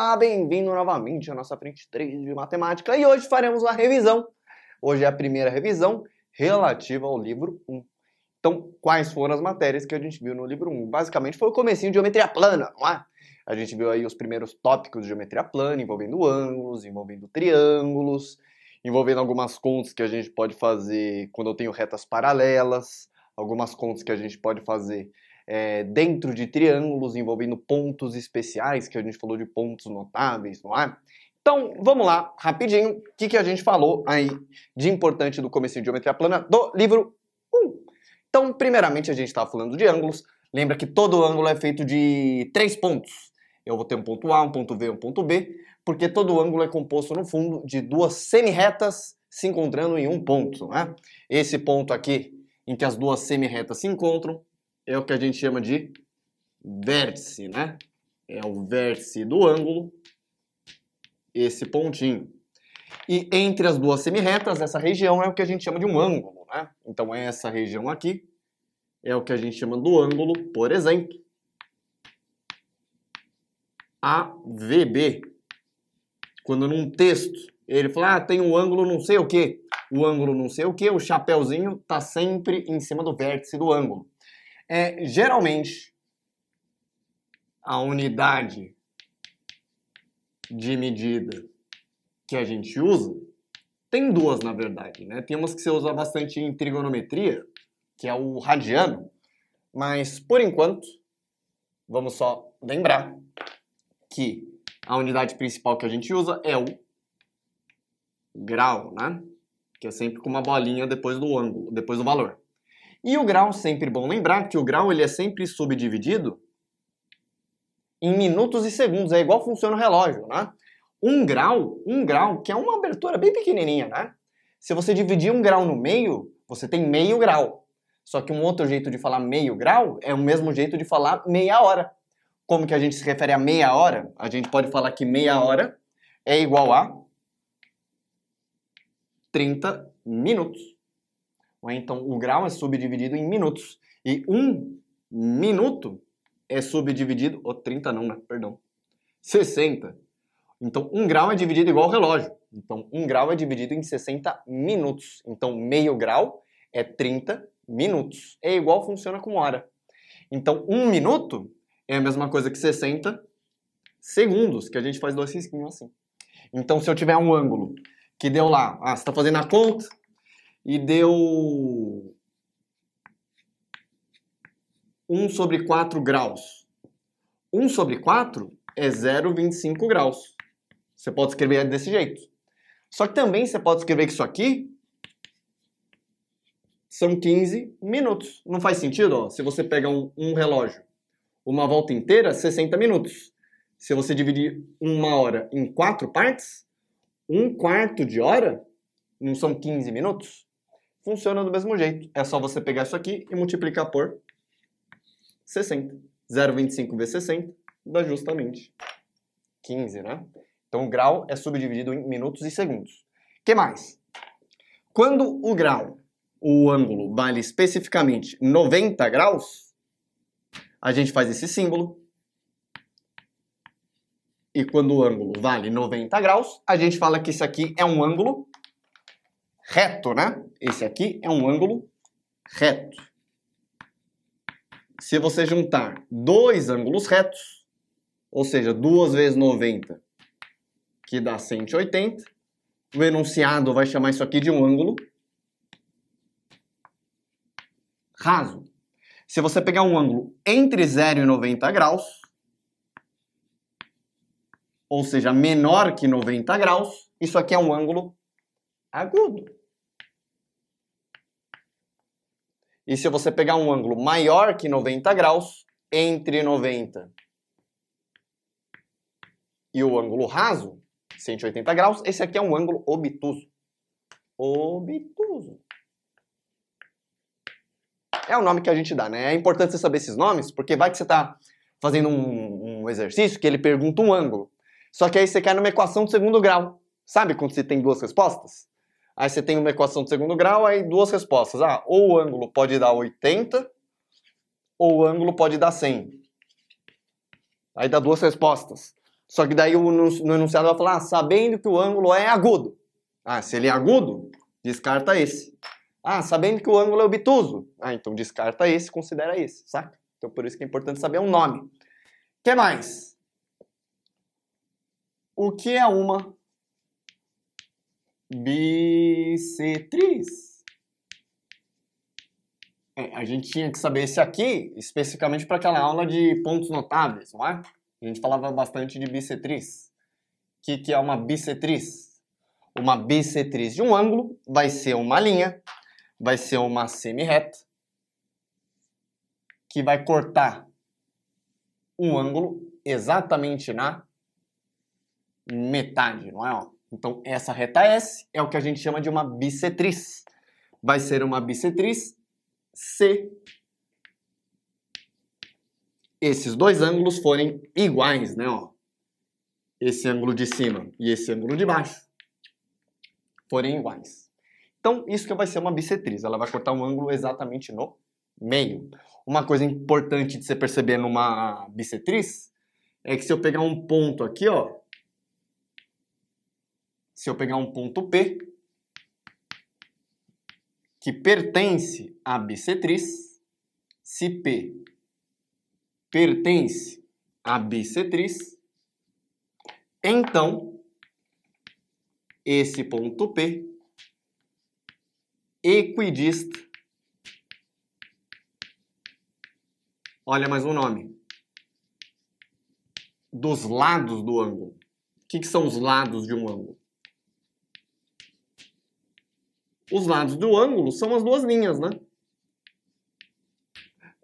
Olá, bem-vindo novamente à nossa frente 3 de matemática e hoje faremos uma revisão. Hoje é a primeira revisão relativa ao livro 1. Então, quais foram as matérias que a gente viu no livro 1? Basicamente foi o comecinho de geometria plana, não é? A gente viu aí os primeiros tópicos de geometria plana, envolvendo ângulos, envolvendo triângulos, envolvendo algumas contas que a gente pode fazer quando eu tenho retas paralelas, algumas contas que a gente pode fazer é, dentro de triângulos, envolvendo pontos especiais, que a gente falou de pontos notáveis, não é? Então, vamos lá, rapidinho, o que, que a gente falou aí de importante do começo de geometria plana do livro 1. Então, primeiramente, a gente estava falando de ângulos. Lembra que todo ângulo é feito de três pontos. Eu vou ter um ponto A, um ponto B, um ponto B, porque todo ângulo é composto, no fundo, de duas semi-retas se encontrando em um ponto. Né? Esse ponto aqui, em que as duas semi-retas se encontram, é o que a gente chama de vértice, né? É o vértice do ângulo, esse pontinho. E entre as duas semirretas, essa região é o que a gente chama de um ângulo, né? Então essa região aqui é o que a gente chama do ângulo, por exemplo, AVB. Quando num texto ele fala, ah, tem um ângulo não sei o que, o ângulo não sei o que, o chapéuzinho está sempre em cima do vértice do ângulo. É, geralmente, a unidade de medida que a gente usa tem duas, na verdade. Né? Tem umas que você usa bastante em trigonometria, que é o radiano, mas por enquanto, vamos só lembrar que a unidade principal que a gente usa é o grau, né? Que é sempre com uma bolinha depois do ângulo, depois do valor. E o grau, sempre bom lembrar que o grau ele é sempre subdividido em minutos e segundos, é igual funciona o relógio, né? Um grau, um grau, que é uma abertura bem pequenininha, né? Se você dividir um grau no meio, você tem meio grau. Só que um outro jeito de falar meio grau é o mesmo jeito de falar meia hora. Como que a gente se refere a meia hora? A gente pode falar que meia hora é igual a 30 minutos. Então, o grau é subdividido em minutos. E um minuto é subdividido... Oh, 30 não, né? Perdão. 60. Então, um grau é dividido igual ao relógio. Então, um grau é dividido em 60 minutos. Então, meio grau é 30 minutos. É igual funciona com hora. Então, um minuto é a mesma coisa que 60 segundos, que a gente faz dois risquinhos assim. Então, se eu tiver um ângulo que deu lá, ah, você está fazendo a conta, e deu 1 sobre 4 graus. 1 sobre 4 é 0,25 graus. Você pode escrever desse jeito. Só que também você pode escrever que isso aqui são 15 minutos. Não faz sentido? Ó? Se você pega um, um relógio, uma volta inteira, 60 minutos. Se você dividir uma hora em quatro partes, um quarto de hora não são 15 minutos? Funciona do mesmo jeito. É só você pegar isso aqui e multiplicar por 60. 0,25 vezes 60 dá justamente 15, né? Então o grau é subdividido em minutos e segundos. que mais? Quando o grau, o ângulo, vale especificamente 90 graus, a gente faz esse símbolo. E quando o ângulo vale 90 graus, a gente fala que isso aqui é um ângulo reto, né? Esse aqui é um ângulo reto. Se você juntar dois ângulos retos, ou seja, 2 vezes 90, que dá 180, o enunciado vai chamar isso aqui de um ângulo raso. Se você pegar um ângulo entre 0 e 90 graus, ou seja, menor que 90 graus, isso aqui é um ângulo agudo. E se você pegar um ângulo maior que 90 graus, entre 90 e o ângulo raso, 180 graus, esse aqui é um ângulo obtuso. Obtuso. É o nome que a gente dá, né? É importante você saber esses nomes, porque vai que você está fazendo um, um exercício que ele pergunta um ângulo. Só que aí você cai numa equação de segundo grau. Sabe quando você tem duas respostas? Aí você tem uma equação de segundo grau, aí duas respostas. Ah, ou o ângulo pode dar 80, ou o ângulo pode dar 100. Aí dá duas respostas. Só que daí no, enunciado vai falar, ah, sabendo que o ângulo é agudo. Ah, se ele é agudo, descarta esse. Ah, sabendo que o ângulo é obtuso. Ah, então descarta esse, considera esse, saca? Então por isso que é importante saber um nome. O que mais? O que é uma bissetriz? É, a gente tinha que saber esse aqui, especificamente para aquela aula de pontos notáveis, não é? A gente falava bastante de bissetriz. O que, que é uma bissetriz? Uma bissetriz de um ângulo vai ser uma linha, vai ser uma semi-reta, que vai cortar um ângulo exatamente na metade, não é? Ó? Então, essa reta S é o que a gente chama de uma bissetriz. Vai ser uma bissetriz se esses dois ângulos forem iguais, né? Ó? Esse ângulo de cima e esse ângulo de baixo forem iguais. Então, isso que vai ser uma bissetriz. Ela vai cortar um ângulo exatamente no meio. Uma coisa importante de você perceber numa bissetriz é que se eu pegar um ponto aqui, ó, se eu pegar um ponto P que pertence à bissetriz, se P pertence à bissetriz, então esse ponto P equidista. Olha mais um nome. Dos lados do ângulo. O que, que são os lados de um ângulo? Os lados do ângulo são as duas linhas, né?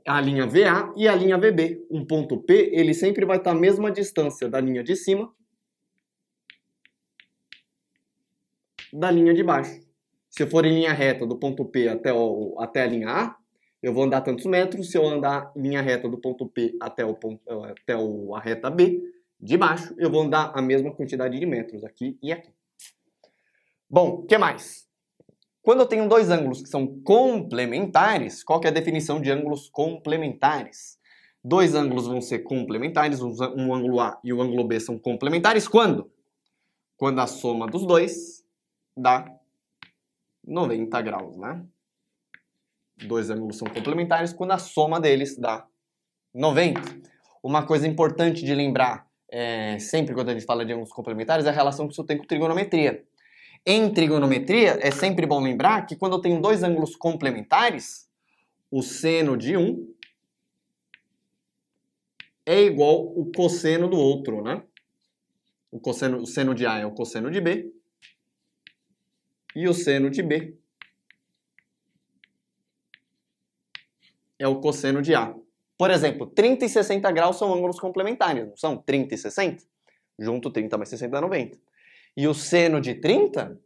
A linha VA e a linha VB. Um ponto P, ele sempre vai estar à mesma distância da linha de cima da linha de baixo. Se eu for em linha reta do ponto P até, o, até a linha A, eu vou andar tantos metros. Se eu andar em linha reta do ponto P até, o ponto, até o, a reta B, de baixo, eu vou andar a mesma quantidade de metros aqui e aqui. Bom, o que mais? Quando eu tenho dois ângulos que são complementares, qual é a definição de ângulos complementares? Dois ângulos vão ser complementares, um ângulo A e o ângulo B são complementares quando? Quando a soma dos dois dá 90 graus, né? Dois ângulos são complementares quando a soma deles dá 90. Uma coisa importante de lembrar é, sempre quando a gente fala de ângulos complementares é a relação que isso tem com trigonometria. Em trigonometria, é sempre bom lembrar que quando eu tenho dois ângulos complementares, o seno de um é igual o cosseno do outro, né? O, cosseno, o seno de A é o cosseno de B e o seno de B é o cosseno de A. Por exemplo, 30 e 60 graus são ângulos complementares, não são? 30 e 60? Junto 30 mais 60 dá 90. E o seno de 30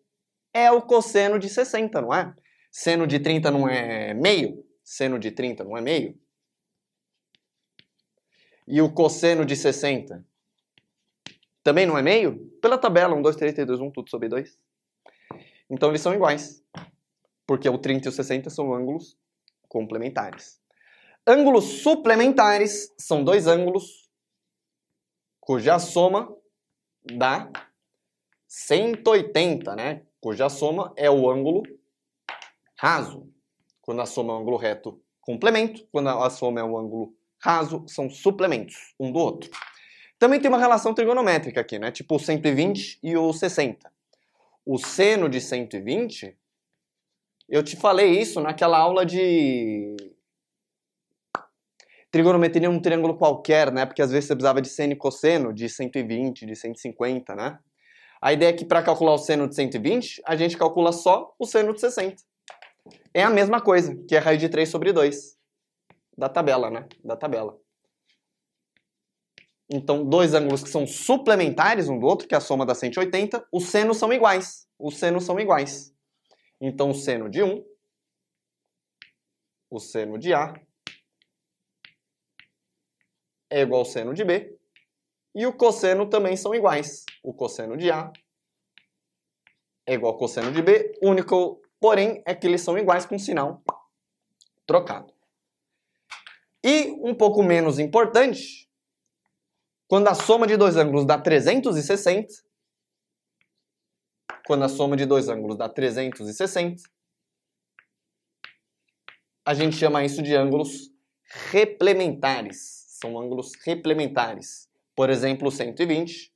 é o cosseno de 60, não é? Seno de 30 não é meio? Seno de 30 não é meio? E o cosseno de 60 também não é meio? Pela tabela, 1, 2, 3, 3, 2, 1, tudo sobre 2. Então eles são iguais. Porque o 30 e o 60 são ângulos complementares. Ângulos suplementares são dois ângulos cuja soma dá 180, né? Cuja soma é o ângulo raso. Quando a soma é um ângulo reto, complemento. Quando a soma é um ângulo raso, são suplementos um do outro. Também tem uma relação trigonométrica aqui, né? Tipo o 120 e o 60. O seno de 120, eu te falei isso naquela aula de trigonometria num triângulo qualquer, né? Porque às vezes você precisava de seno e cosseno de 120, de 150, né? A ideia é que para calcular o seno de 120, a gente calcula só o seno de 60. É a mesma coisa, que é a raiz de 3 sobre 2 da tabela, né? Da tabela. Então, dois ângulos que são suplementares um do outro, que é a soma dá 180, os senos são iguais. Os senos são iguais. Então, o seno de 1, o seno de A, é igual ao seno de B, e o cosseno também são iguais. O cosseno de A é igual ao cosseno de B, único, porém, é que eles são iguais com sinal trocado. E, um pouco menos importante, Quando a soma de dois ângulos dá 360, quando a soma de dois ângulos dá 360, a gente chama isso de ângulos replementares. São ângulos replementares. Por exemplo, o 120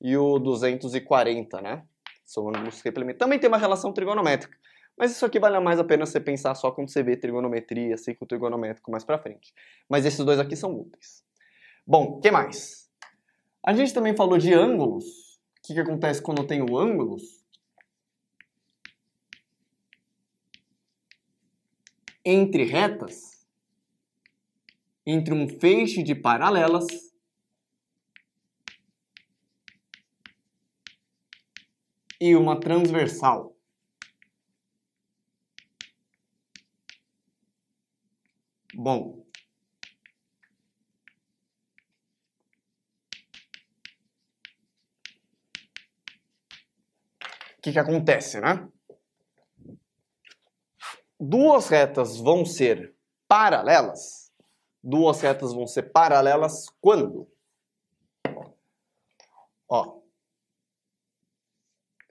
e o 240, né? São ângulos replementares. Também tem uma relação trigonométrica. Mas isso aqui vale mais a pena você pensar só quando você vê trigonometria, ciclo trigonométrico mais pra frente. Mas esses dois aqui são úteis. Bom, o que mais? A gente também falou de ângulos. O que, que acontece quando eu tenho ângulos? Entre retas, entre um feixe de paralelas e uma transversal. Bom, o que, que acontece, né? Duas retas vão ser paralelas. Duas retas vão ser paralelas quando? Ó,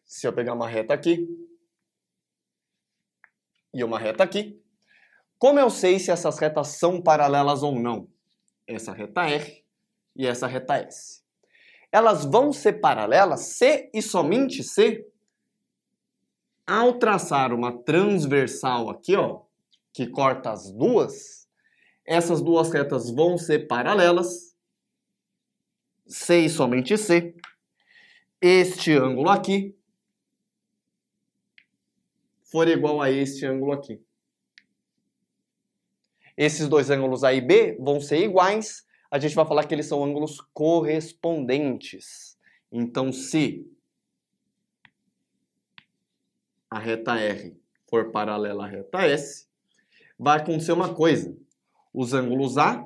se eu pegar uma reta aqui e uma reta aqui, como eu sei se essas retas são paralelas ou não? Essa reta R e essa reta S. Elas vão ser paralelas se e somente se ao traçar uma transversal aqui, ó, que corta as duas, essas duas retas vão ser paralelas se e somente se este ângulo aqui for igual a este ângulo aqui. Esses dois ângulos A e B vão ser iguais, a gente vai falar que eles são ângulos correspondentes. Então, se a reta R for paralela à reta S, vai acontecer uma coisa. Os ângulos A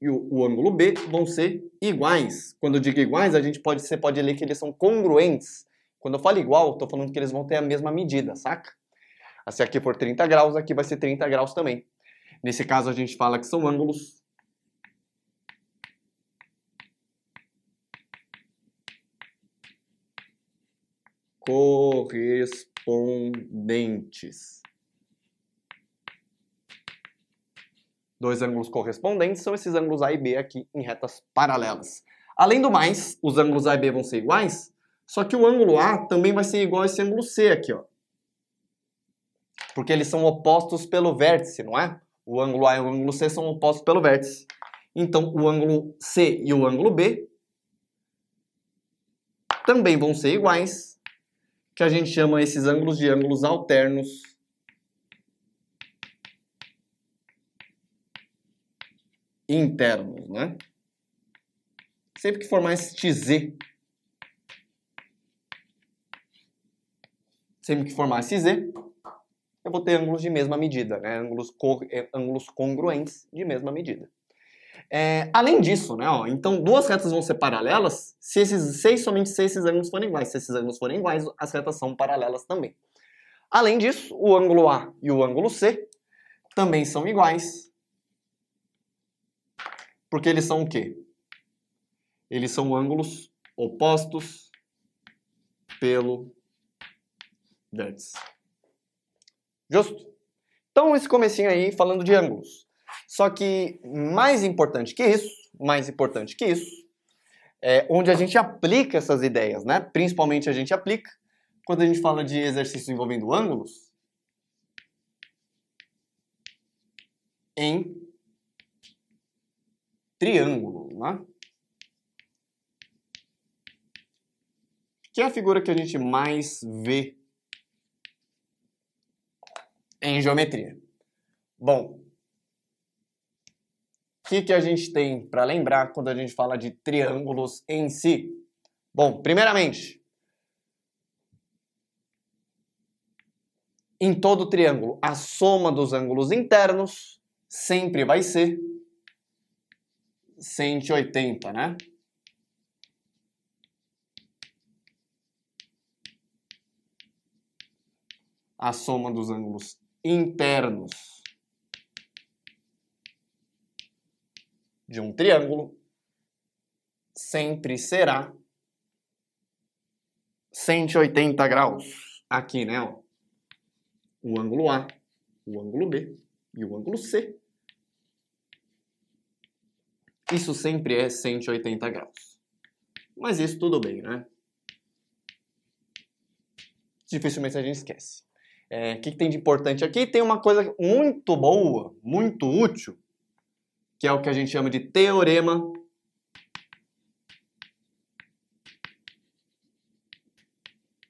e o, o, ângulo B vão ser iguais. Quando eu digo iguais, a gente pode, você pode ler que eles são congruentes. Quando eu falo igual, estou falando que eles vão ter a mesma medida, saca? Se aqui for 30 graus, aqui vai ser 30 graus também. Nesse caso, a gente fala que são ângulos correspondentes. Dois ângulos correspondentes são esses ângulos A e B aqui em retas paralelas. Além do mais, os ângulos A e B vão ser iguais, só que o ângulo A também vai ser igual a esse ângulo C aqui, ó. Porque eles são opostos pelo vértice, não é? O ângulo A e o ângulo C são opostos pelo vértice. Então, o ângulo C e o ângulo B também vão ser iguais, que a gente chama esses ângulos de ângulos alternos internos, né? Sempre que formar este Z, sempre que formar esse Z, eu vou ter ângulos de mesma medida, né? ângulos, eh, ângulos congruentes de mesma medida. É, além disso, né, ó, então duas retas vão ser paralelas se esses seis, somente se esses ângulos forem iguais. Se esses ângulos forem iguais, as retas são paralelas também. Além disso, o ângulo A e o ângulo C também são iguais. Porque eles são o quê? Eles são ângulos opostos pelo vértice. Justo? Então, esse comecinho aí falando de ângulos. Só que mais importante que isso, mais importante que isso, é onde a gente aplica essas ideias, né? Principalmente a gente aplica quando a gente fala de exercícios envolvendo ângulos em triângulo, né? Que é a figura que a gente mais vê em geometria. Bom, o que, que a gente tem para lembrar quando a gente fala de triângulos em si? Bom, primeiramente, em todo triângulo, a soma dos ângulos internos sempre vai ser 180, né? A soma dos ângulos internos de um triângulo sempre será 180 graus. Aqui, né? Ó. O ângulo A, o ângulo B e o ângulo C. Isso sempre é 180 graus. Mas isso tudo bem, né? Dificilmente a gente esquece. É, que, que tem de importante aqui? Tem uma coisa muito boa, muito útil, que é o que a gente chama de teorema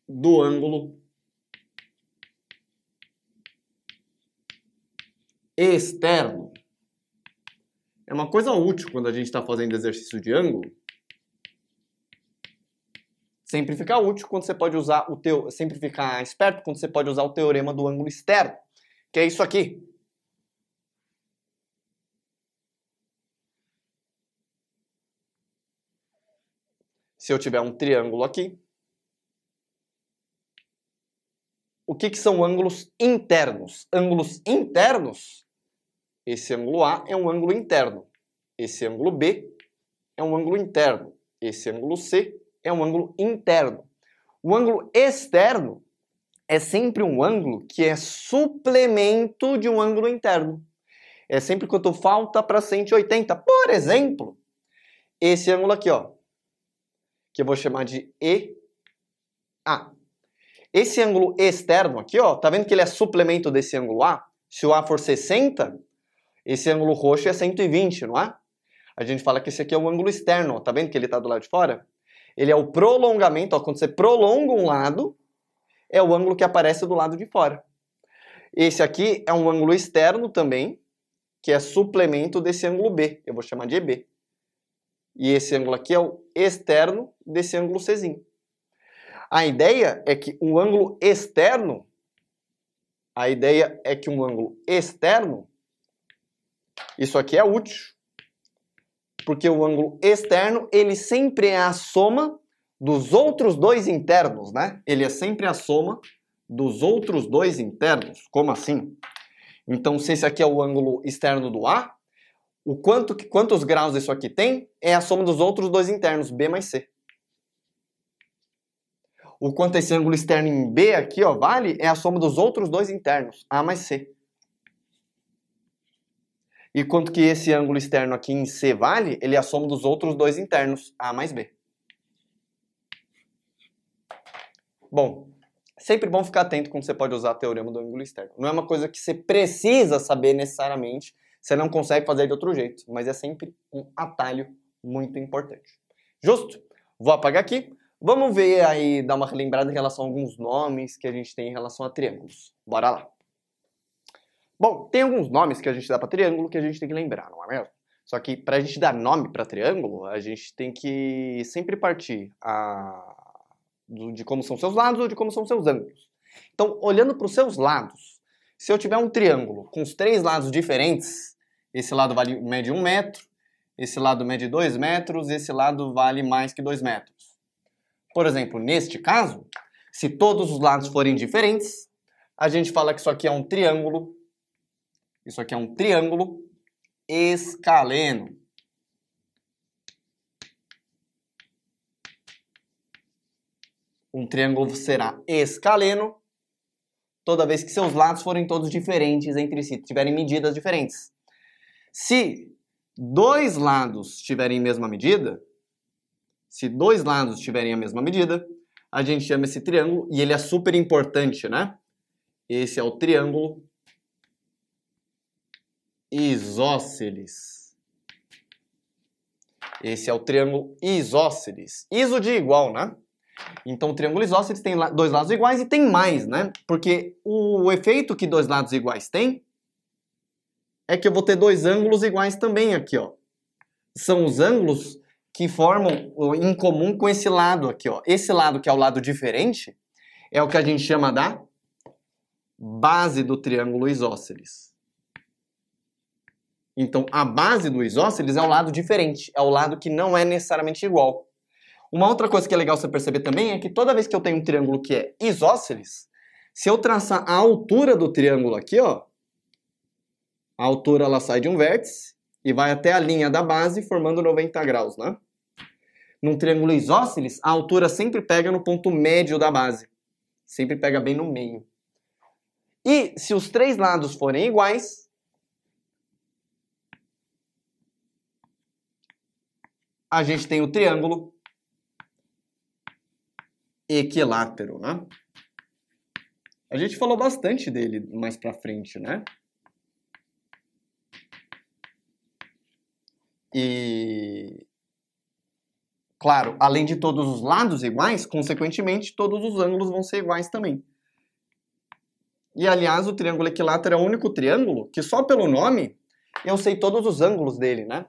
do ângulo externo. É uma coisa útil quando a gente está fazendo exercício de ângulo. Sempre fica útil quando você pode usar o teu, sempre ficar esperto quando você pode usar o teorema do ângulo externo, que é isso aqui. Se eu tiver um triângulo aqui, o que, que são ângulos internos? Ângulos internos, esse ângulo A é um ângulo interno, esse ângulo B é um ângulo interno, esse ângulo C é um ângulo interno. O ângulo externo é sempre um ângulo que é suplemento de um ângulo interno. É sempre quanto falta para 180. Por exemplo, esse ângulo aqui, ó, que eu vou chamar de EA. Esse ângulo externo aqui, ó, tá vendo que ele é suplemento desse ângulo A? Se o A for 60, esse ângulo roxo é 120, não é? A gente fala que esse aqui é um ângulo externo, ó, tá vendo que ele está do lado de fora? Ele é o prolongamento, ó, quando você prolonga um lado, é o ângulo que aparece do lado de fora. Esse aqui é um ângulo externo também, que é suplemento desse ângulo B, eu vou chamar de EB. E esse ângulo aqui é o externo desse ângulo Czinho. A ideia é que um ângulo externo, a ideia é que um ângulo externo, isso aqui é útil, porque o ângulo externo, ele sempre é a soma dos outros dois internos, né? Ele é sempre a soma dos outros dois internos. Como assim? Então, se esse aqui é o ângulo externo do A, o quanto, quantos graus isso aqui tem é a soma dos outros dois internos, B mais C o quanto esse ângulo externo em B aqui ó, vale é a soma dos outros dois internos, A mais C. E quanto que esse ângulo externo aqui em C vale, ele é a soma dos outros dois internos, A mais B. Bom, sempre bom ficar atento quando você pode usar o teorema do ângulo externo. Não é uma coisa que você precisa saber necessariamente, você não consegue fazer de outro jeito, mas é sempre um atalho muito importante. Justo? Vou apagar aqui. Vamos ver aí, dar uma lembrada em relação a alguns nomes que a gente tem em relação a triângulos. Bora lá. Bom, tem alguns nomes que a gente dá para triângulo que a gente tem que lembrar, não é mesmo? Só que para a gente dar nome para triângulo, a gente tem que sempre partir a... de como são seus lados ou de como são seus ângulos. Então, olhando para os seus lados, se eu tiver um triângulo com os três lados diferentes, esse lado vale, mede um metro, esse lado mede dois metros, esse lado vale mais que dois metros. Por exemplo, neste caso, se todos os lados forem diferentes, a gente fala que isso aqui é um triângulo. Isso aqui é um triângulo escaleno. Um triângulo será escaleno toda vez que seus lados forem todos diferentes entre si, tiverem medidas diferentes. Se dois lados tiverem mesma medida, se dois lados tiverem a mesma medida, a gente chama esse triângulo, e ele é super importante, né? Esse é o triângulo isósceles. Esse é o triângulo isósceles. Iso de igual, né? Então, o triângulo isósceles tem dois lados iguais e tem mais, né? Porque o efeito que dois lados iguais têm é que eu vou ter dois ângulos iguais também aqui, ó. São os ângulos que formam em comum com esse lado aqui, ó. Esse lado que é o lado diferente é o que a gente chama da base do triângulo isósceles. Então, a base do isósceles é o lado diferente, é o lado que não é necessariamente igual. Uma outra coisa que é legal você perceber também é que toda vez que eu tenho um triângulo que é isósceles, se eu traçar a altura do triângulo aqui, ó, a altura ela sai de um vértice e vai até a linha da base formando 90 graus, né? num triângulo isósceles, a altura sempre pega no ponto médio da base. Sempre pega bem no meio. E se os três lados forem iguais, a gente tem o triângulo equilátero, né? A gente falou bastante dele mais pra frente, né? E claro, além de todos os lados iguais, consequentemente todos os ângulos vão ser iguais também. E aliás, o triângulo equilátero é o único triângulo que só pelo nome eu sei todos os ângulos dele, né?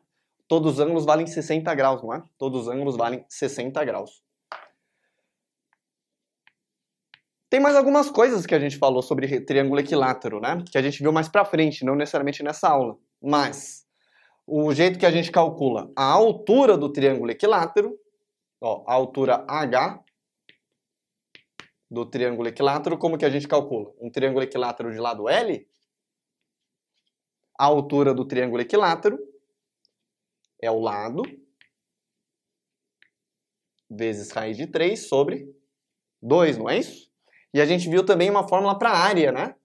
Todos os ângulos valem 60 graus, não é? Todos os ângulos valem 60 graus. Tem mais algumas coisas que a gente falou sobre triângulo equilátero, né? Que a gente viu mais pra frente, não necessariamente nessa aula. Mas o jeito que a gente calcula a altura do triângulo equilátero, ó, a altura H do triângulo equilátero, como que a gente calcula? Um triângulo equilátero de lado L, a altura do triângulo equilátero é o lado vezes raiz de 3 sobre 2, não é isso? E a gente viu também uma fórmula para área, né?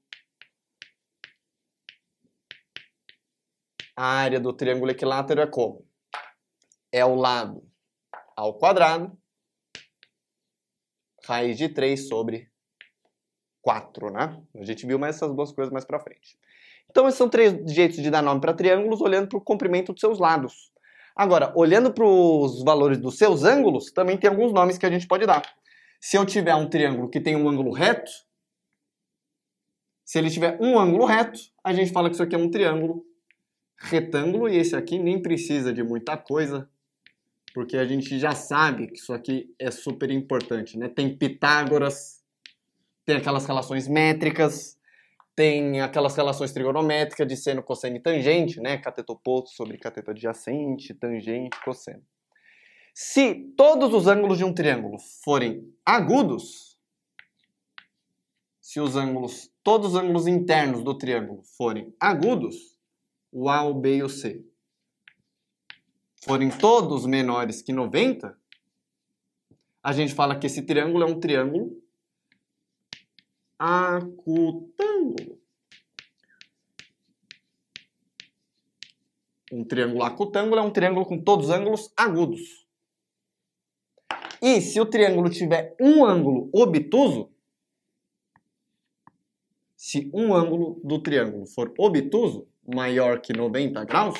A área do triângulo equilátero é como? É o lado ao quadrado, raiz de 3 sobre 4, né? A gente viu mais essas duas coisas mais para frente. Então, esses são três jeitos de dar nome para triângulos, olhando para o comprimento dos seus lados. Agora, olhando para os valores dos seus ângulos, também tem alguns nomes que a gente pode dar. Se eu tiver um triângulo que tem um ângulo reto, se ele tiver um ângulo reto, a gente fala que isso aqui é um triângulo retângulo e esse aqui nem precisa de muita coisa, porque a gente já sabe que isso aqui é super importante, né? Tem Pitágoras, tem aquelas relações métricas, tem aquelas relações trigonométricas de seno, cosseno e tangente, né? Cateto oposto sobre cateto adjacente, tangente, cosseno. Se todos os ângulos de um triângulo forem agudos, se os ângulos, todos os ângulos internos do triângulo forem agudos, o A, o B e o C, forem todos menores que 90, a gente fala que esse triângulo é um triângulo acutângulo. Um triângulo acutângulo é um triângulo com todos os ângulos agudos. E se o triângulo tiver um ângulo obtuso, se um ângulo do triângulo for obtuso, maior que 90 graus,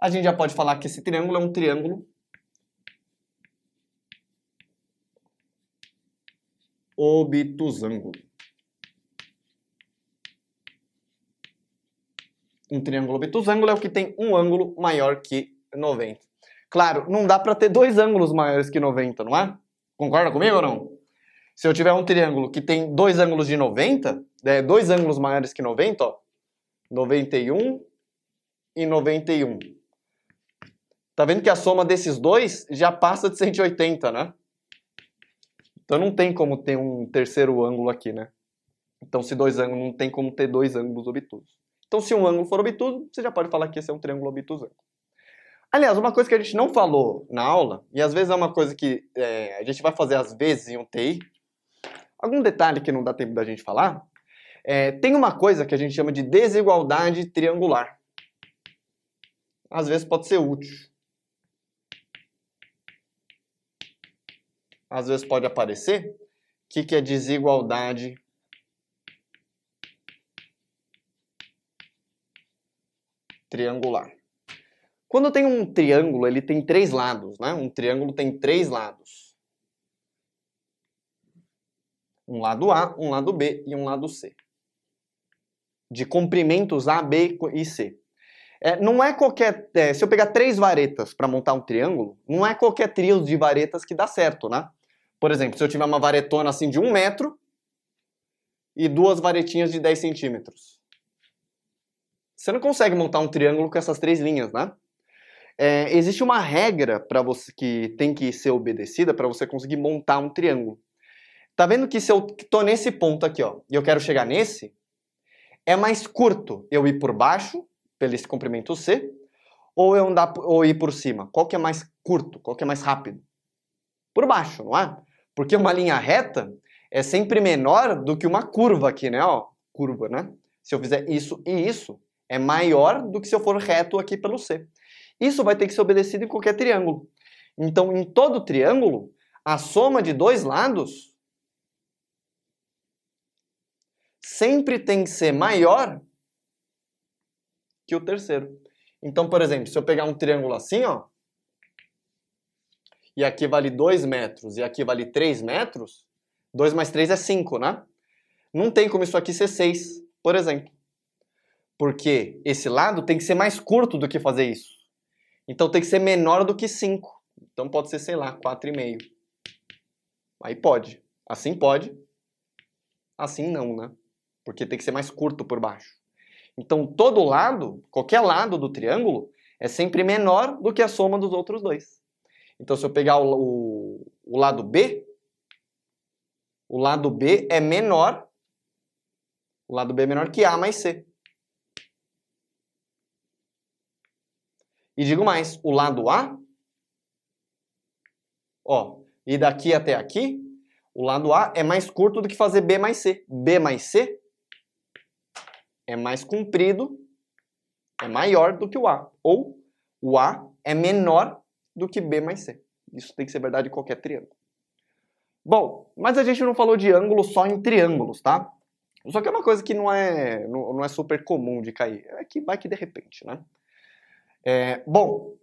a gente já pode falar que esse triângulo é um triângulo obtusângulo. Um triângulo obtusângulo é o que tem um ângulo maior que 90. Claro, não dá para ter dois ângulos maiores que 90, não é? Concorda comigo ou não? Se eu tiver um triângulo que tem dois ângulos de 90, é, dois ângulos maiores que 90, ó, 91 e 91. Tá vendo que a soma desses dois já passa de 180, né? Então não tem como ter um terceiro ângulo aqui, né? Então se dois ângulos, não tem como ter dois ângulos obtusos. Então se um ângulo for obtuso, você já pode falar que esse é um triângulo obtuso. Aliás, uma coisa que a gente não falou na aula, e às vezes é uma coisa que é, a gente vai fazer às vezes em um TI, algum detalhe que não dá tempo da gente falar, é, tem uma coisa que a gente chama de desigualdade triangular. Às vezes pode ser útil. Às vezes pode aparecer. O que, que é desigualdade triangular? Quando tem um triângulo, ele tem três lados, né? Um triângulo tem três lados. Um lado A, um lado B e um lado C. De comprimentos A, B e C. É, não é qualquer. É, se eu pegar três varetas para montar um triângulo, não é qualquer trio de varetas que dá certo, né? Por exemplo, se eu tiver uma varetona assim de um metro e duas varetinhas de 10 centímetros. Você não consegue montar um triângulo com essas três linhas, né? É, existe uma regra para você que tem que ser obedecida para você conseguir montar um triângulo. Tá vendo que se eu tô nesse ponto aqui, ó, e eu quero chegar nesse, é mais curto eu ir por baixo, pelo esse comprimento C, ou eu andar ou ir por cima? Qual que é mais curto? Qual que é mais rápido? Por baixo, não é? Porque uma linha reta é sempre menor do que uma curva aqui, né? Ó, curva, né? Se eu fizer isso e isso, é maior do que se eu for reto aqui pelo C. Isso vai ter que ser obedecido em qualquer triângulo. Então, em todo triângulo, a soma de dois lados sempre tem que ser maior que o terceiro. Então, por exemplo, se eu pegar um triângulo assim, ó, e aqui vale 2 metros e aqui vale 3 metros, 2 mais 3 é 5, né? Não tem como isso aqui ser 6, por exemplo. Porque esse lado tem que ser mais curto do que fazer isso. Então tem que ser menor do que 5. Então pode ser, sei lá, 4,5. Aí pode. Assim pode. Assim não, né? Porque tem que ser mais curto por baixo. Então todo lado, qualquer lado do triângulo, é sempre menor do que a soma dos outros dois. Então se eu pegar o, o, o lado B, o lado B é menor, o lado B é menor que A mais C. E digo mais, o lado A, ó, e daqui até aqui, o lado A é mais curto do que fazer B mais C. B mais C é mais comprido, é maior do que o A. Ou o A é menor do que B mais C. Isso tem que ser verdade em qualquer triângulo. Bom, mas a gente não falou de ângulo só em triângulos, tá? Só que é uma coisa que não é, não, não é super comum de cair. É que vai que de repente, né? É, bom,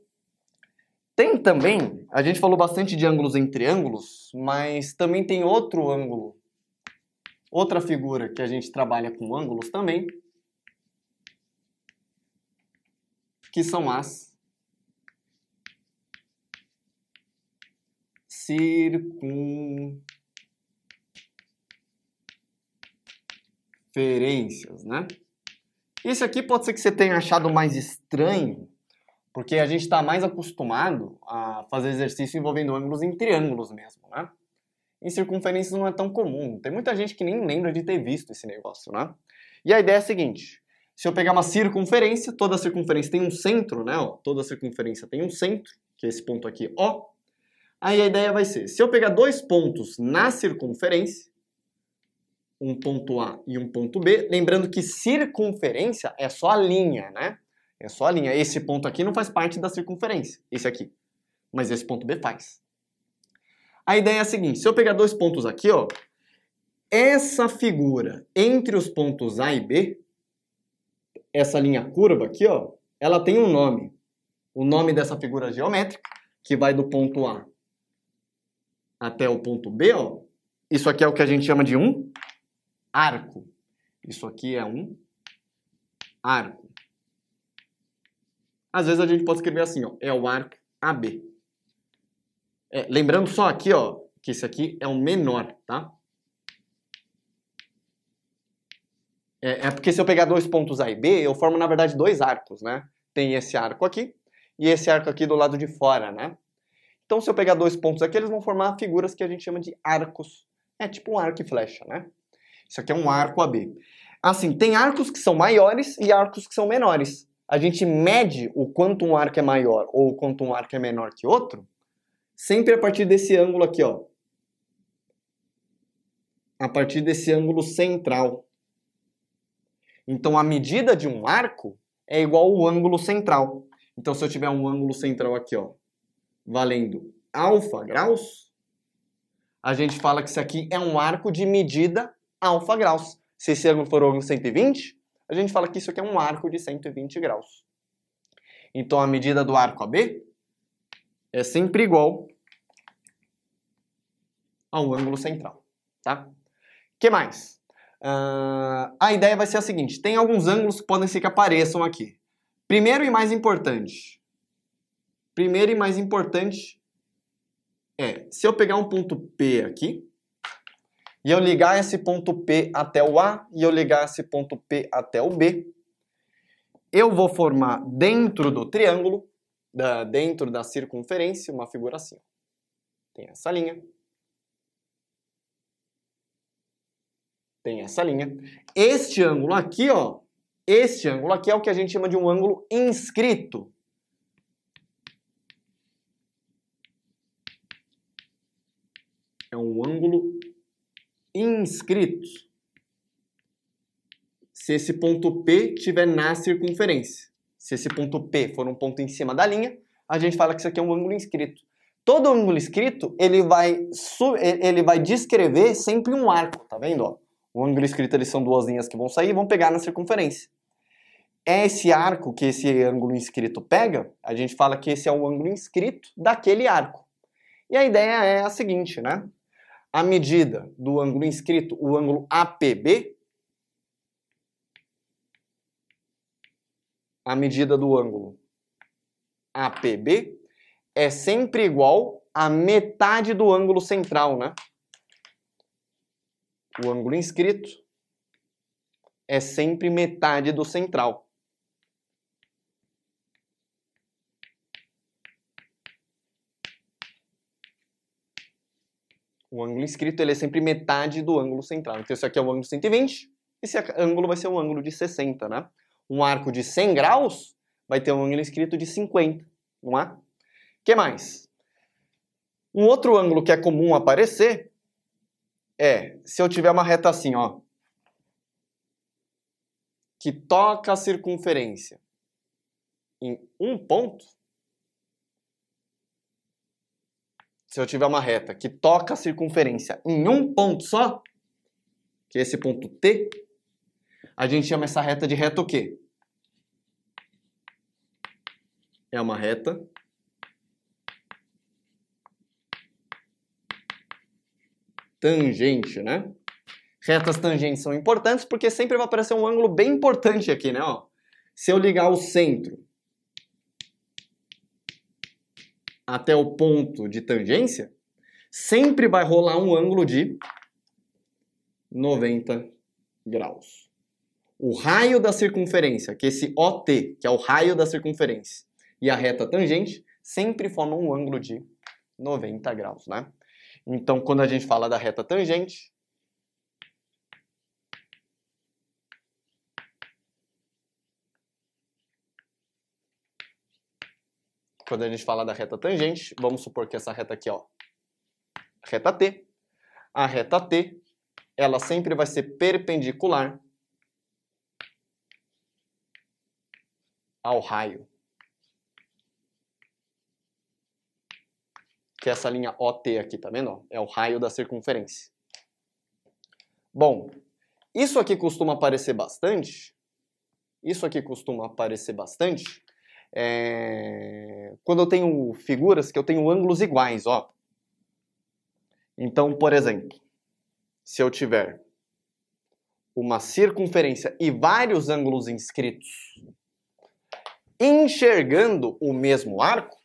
tem também, a gente falou bastante de ângulos em triângulos, mas também tem outro ângulo, outra figura que a gente trabalha com ângulos também, que são as circunferências, né? Esse aqui pode ser que você tenha achado mais estranho, porque a gente está mais acostumado a fazer exercício envolvendo ângulos em triângulos mesmo, né? Em circunferências não é tão comum. Tem muita gente que nem lembra de ter visto esse negócio, né? E a ideia é a seguinte: se eu pegar uma circunferência, toda circunferência tem um centro, né? Ó, toda circunferência tem um centro, que é esse ponto aqui, ó. Aí a ideia vai ser, se eu pegar dois pontos na circunferência, um ponto A e um ponto B, lembrando que circunferência é só a linha, né? É só a linha. Esse ponto aqui não faz parte da circunferência, esse aqui. Mas esse ponto B faz. A ideia é a seguinte, se eu pegar dois pontos aqui, ó, essa figura entre os pontos A e B, essa linha curva aqui, ó, ela tem um nome. O nome dessa figura geométrica, que vai do ponto A até o ponto B, ó, isso aqui é o que a gente chama de um arco. Isso aqui é um arco. Às vezes a gente pode escrever assim, ó, é o arco AB. É, lembrando só aqui, ó, que esse aqui é o menor, tá? É, é, porque se eu pegar dois pontos A e B, eu formo, na verdade, dois arcos, né? Tem esse arco aqui e esse arco aqui do lado de fora, né? Então, se eu pegar dois pontos aqui, eles vão formar figuras que a gente chama de arcos. É tipo um arco e flecha, né? Isso aqui é um arco AB. Assim, tem arcos que são maiores e arcos que são menores a gente mede o quanto um arco é maior ou o quanto um arco é menor que outro, sempre a partir desse ângulo aqui, ó. A partir desse ângulo central. Então a medida de um arco é igual ao ângulo central. Então se eu tiver um ângulo central aqui, ó, valendo alfa graus, a gente fala que isso aqui é um arco de medida alfa graus. Se esse ângulo for o ângulo 120, a gente fala que isso aqui é um arco de 120 graus. Então a medida do arco AB é sempre igual ao ângulo central, tá? que mais? Uh, a ideia vai ser a seguinte, tem alguns ângulos que podem ser que apareçam aqui. Primeiro e mais importante, primeiro e mais importante é, se eu pegar um ponto P aqui, e eu ligar esse ponto P até o A e eu ligar esse ponto P até o B, eu vou formar dentro do triângulo, da, dentro da circunferência, uma figura assim. Tem essa linha. Tem essa linha. Este ângulo aqui, ó, este ângulo aqui é o que a gente chama de um ângulo inscrito. É um ângulo inscrito se esse ponto P estiver na circunferência. Se esse ponto P for um ponto em cima da linha, a gente fala que isso aqui é um ângulo inscrito. Todo ângulo inscrito, ele vai, ele vai descrever sempre um arco, tá vendo? Ó? O ângulo inscrito, eles são duas linhas que vão sair e vão pegar na circunferência. É esse arco que esse ângulo inscrito pega, a gente fala que esse é o ângulo inscrito daquele arco. E a ideia é a seguinte, né? A medida do ângulo inscrito, o ângulo APB, a medida do ângulo APB é sempre igual à metade do ângulo central, né? O ângulo inscrito é sempre metade do central. O ângulo inscrito ele é sempre metade do ângulo central. Então, isso aqui é o ângulo 120, esse ângulo vai ser um ângulo de 60, né? Um arco de 100 graus vai ter um ângulo inscrito de 50, não é? que mais? Um outro ângulo que é comum aparecer é se eu tiver uma reta assim, ó, que toca a circunferência em um ponto, se eu tiver uma reta que toca a circunferência em um ponto só, que é esse ponto T, a gente chama essa reta de reta o quê? É uma reta tangente, né? Retas tangentes são importantes porque sempre vai aparecer um ângulo bem importante aqui, né? Ó, se eu ligar o centro até o ponto de tangência, sempre vai rolar um ângulo de 90 graus. O raio da circunferência, que esse OT, que é o raio da circunferência, e a reta tangente, sempre formam um ângulo de 90 graus, né? Então, quando a gente fala da reta tangente, quando a gente fala da reta tangente, vamos supor que essa reta aqui, ó, reta T, a reta T, ela sempre vai ser perpendicular ao raio. Que é essa linha OT aqui, tá vendo? É o raio da circunferência. Bom, isso aqui costuma aparecer bastante. Isso aqui costuma aparecer bastante é... quando eu tenho figuras que eu tenho ângulos iguais, ó. Então, por exemplo, se eu tiver uma circunferência e vários ângulos inscritos enxergando o mesmo arco,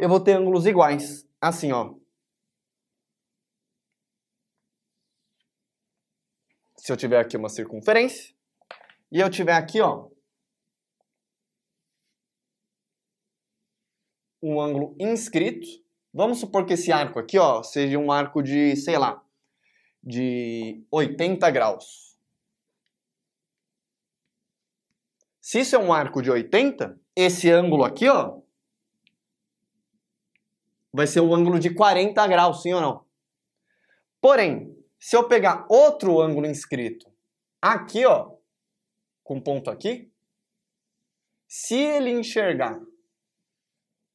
eu vou ter ângulos iguais. Assim, ó. Se eu tiver aqui uma circunferência e eu tiver aqui, ó, um ângulo inscrito. Vamos supor que esse arco aqui, ó, seja um arco de, sei lá, de 80 graus. Se isso é um arco de 80, esse ângulo aqui, ó, vai ser um ângulo de 40 graus, sim ou não? Porém, se eu pegar outro ângulo inscrito aqui, ó, com ponto aqui, se ele enxergar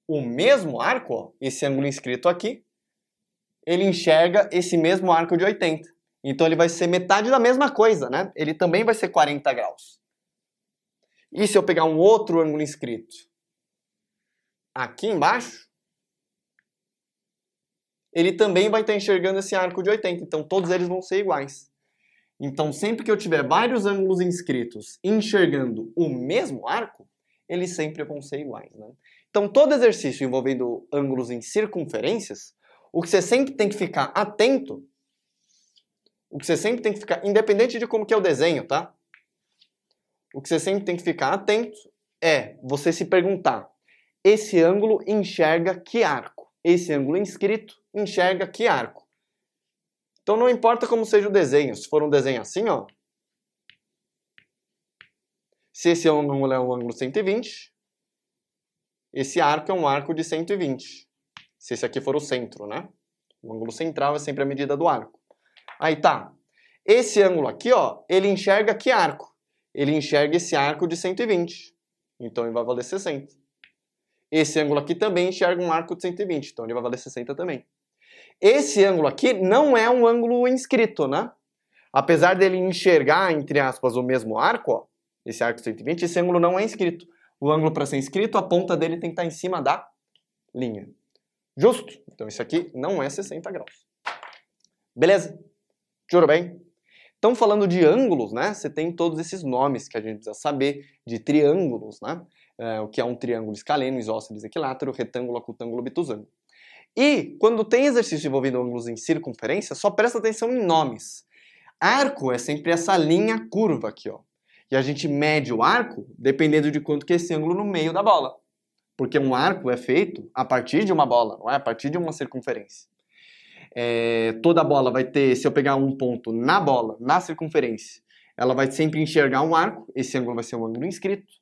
o mesmo arco, ó, esse ângulo inscrito aqui, ele enxerga esse mesmo arco de 80. Então ele vai ser metade da mesma coisa, né? Ele também vai ser 40 graus. E se eu pegar um outro ângulo inscrito aqui embaixo, ele também vai estar enxergando esse arco de 80. Então todos eles vão ser iguais. Então sempre que eu tiver vários ângulos inscritos enxergando o mesmo arco, eles sempre vão ser iguais, né? Então, todo exercício envolvendo ângulos em circunferências, o que você sempre tem que ficar atento, o que você sempre tem que ficar, independente de como que é o desenho, tá? O que você sempre tem que ficar atento é você se perguntar: esse ângulo enxerga que arco? Esse ângulo inscrito enxerga que arco? Então não importa como seja o desenho, se for um desenho assim, ó. Se esse ângulo é um ângulo 120, esse arco é um arco de 120. Se esse aqui for o centro, né? O ângulo central é sempre a medida do arco. Aí tá. Esse ângulo aqui, ó, ele enxerga que arco? Ele enxerga esse arco de 120. Então ele vai valer 60. Esse ângulo aqui também enxerga um arco de 120, então ele vai valer 60 também. Esse ângulo aqui não é um ângulo inscrito, né? Apesar dele enxergar, entre aspas, o mesmo arco, ó, esse arco 120, esse ângulo não é inscrito. O ângulo para ser inscrito, a ponta dele tem que estar em cima da linha. Justo? Então isso aqui não é 60 graus. Beleza? Tudo bem? Então, falando de ângulos, né? Você tem todos esses nomes que a gente precisa saber de triângulos, né? É, o que é um triângulo escaleno, isósceles, equilátero, retângulo, acutângulo, obtusângulo. E quando tem exercício envolvendo ângulos em circunferência, só presta atenção em nomes. Arco é sempre essa linha curva aqui, ó. E a gente mede o arco dependendo de quanto que é esse ângulo no meio da bola. Porque um arco é feito a partir de uma bola, não é? A partir de uma circunferência. É, toda bola vai ter, se eu pegar um ponto na bola, na circunferência, ela vai sempre enxergar um arco, esse ângulo vai ser um ângulo inscrito.